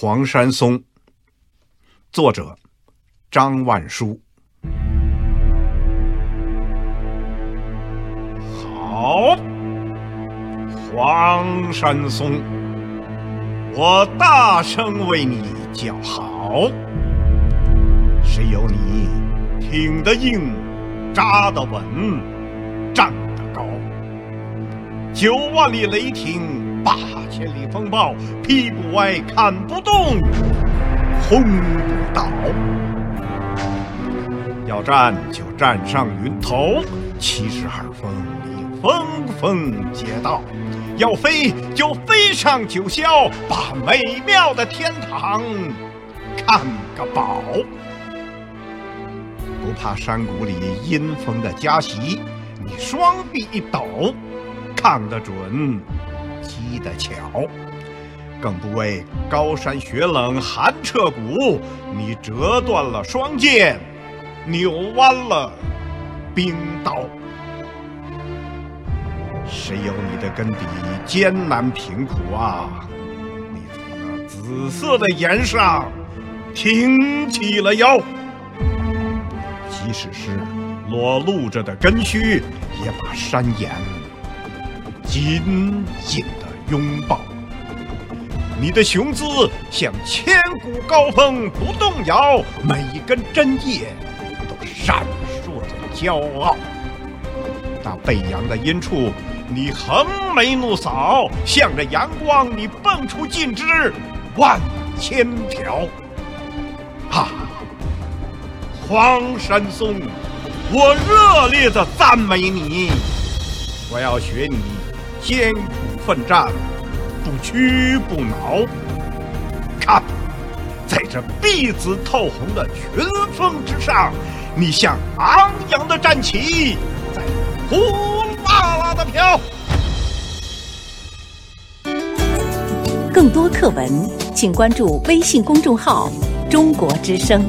黄山松，作者张万书。好，黄山松，我大声为你叫好。谁有你挺得硬、扎得稳、站得高？九万里雷霆，八千里风暴，劈不歪，砍不动，轰不倒。要战就站上云头，七十二峰里峰峰皆道；要飞就飞上九霄，把美妙的天堂看个饱。不怕山谷里阴风的夹袭，你双臂一抖，看得准，击得巧。更不为高山雪冷寒彻骨，你折断了双剑，扭弯了冰刀。谁有你的根底艰难贫苦啊？你从那紫色的岩上挺起了腰。即使是裸露着的根须，也把山岩紧紧拥抱。你的雄姿像千古高峰不动摇，每一根针叶都闪烁着骄傲。那背阳的阴处，你横眉怒扫，向着阳光，你蹦出劲枝万千条。啊！黄山松，我热烈的赞美你！我要学你艰苦奋战，不屈不挠。看，在这碧紫透红的群峰之上，你像昂扬的战旗，在呼啦啦的飘。更多课文，请关注微信公众号“中国之声”。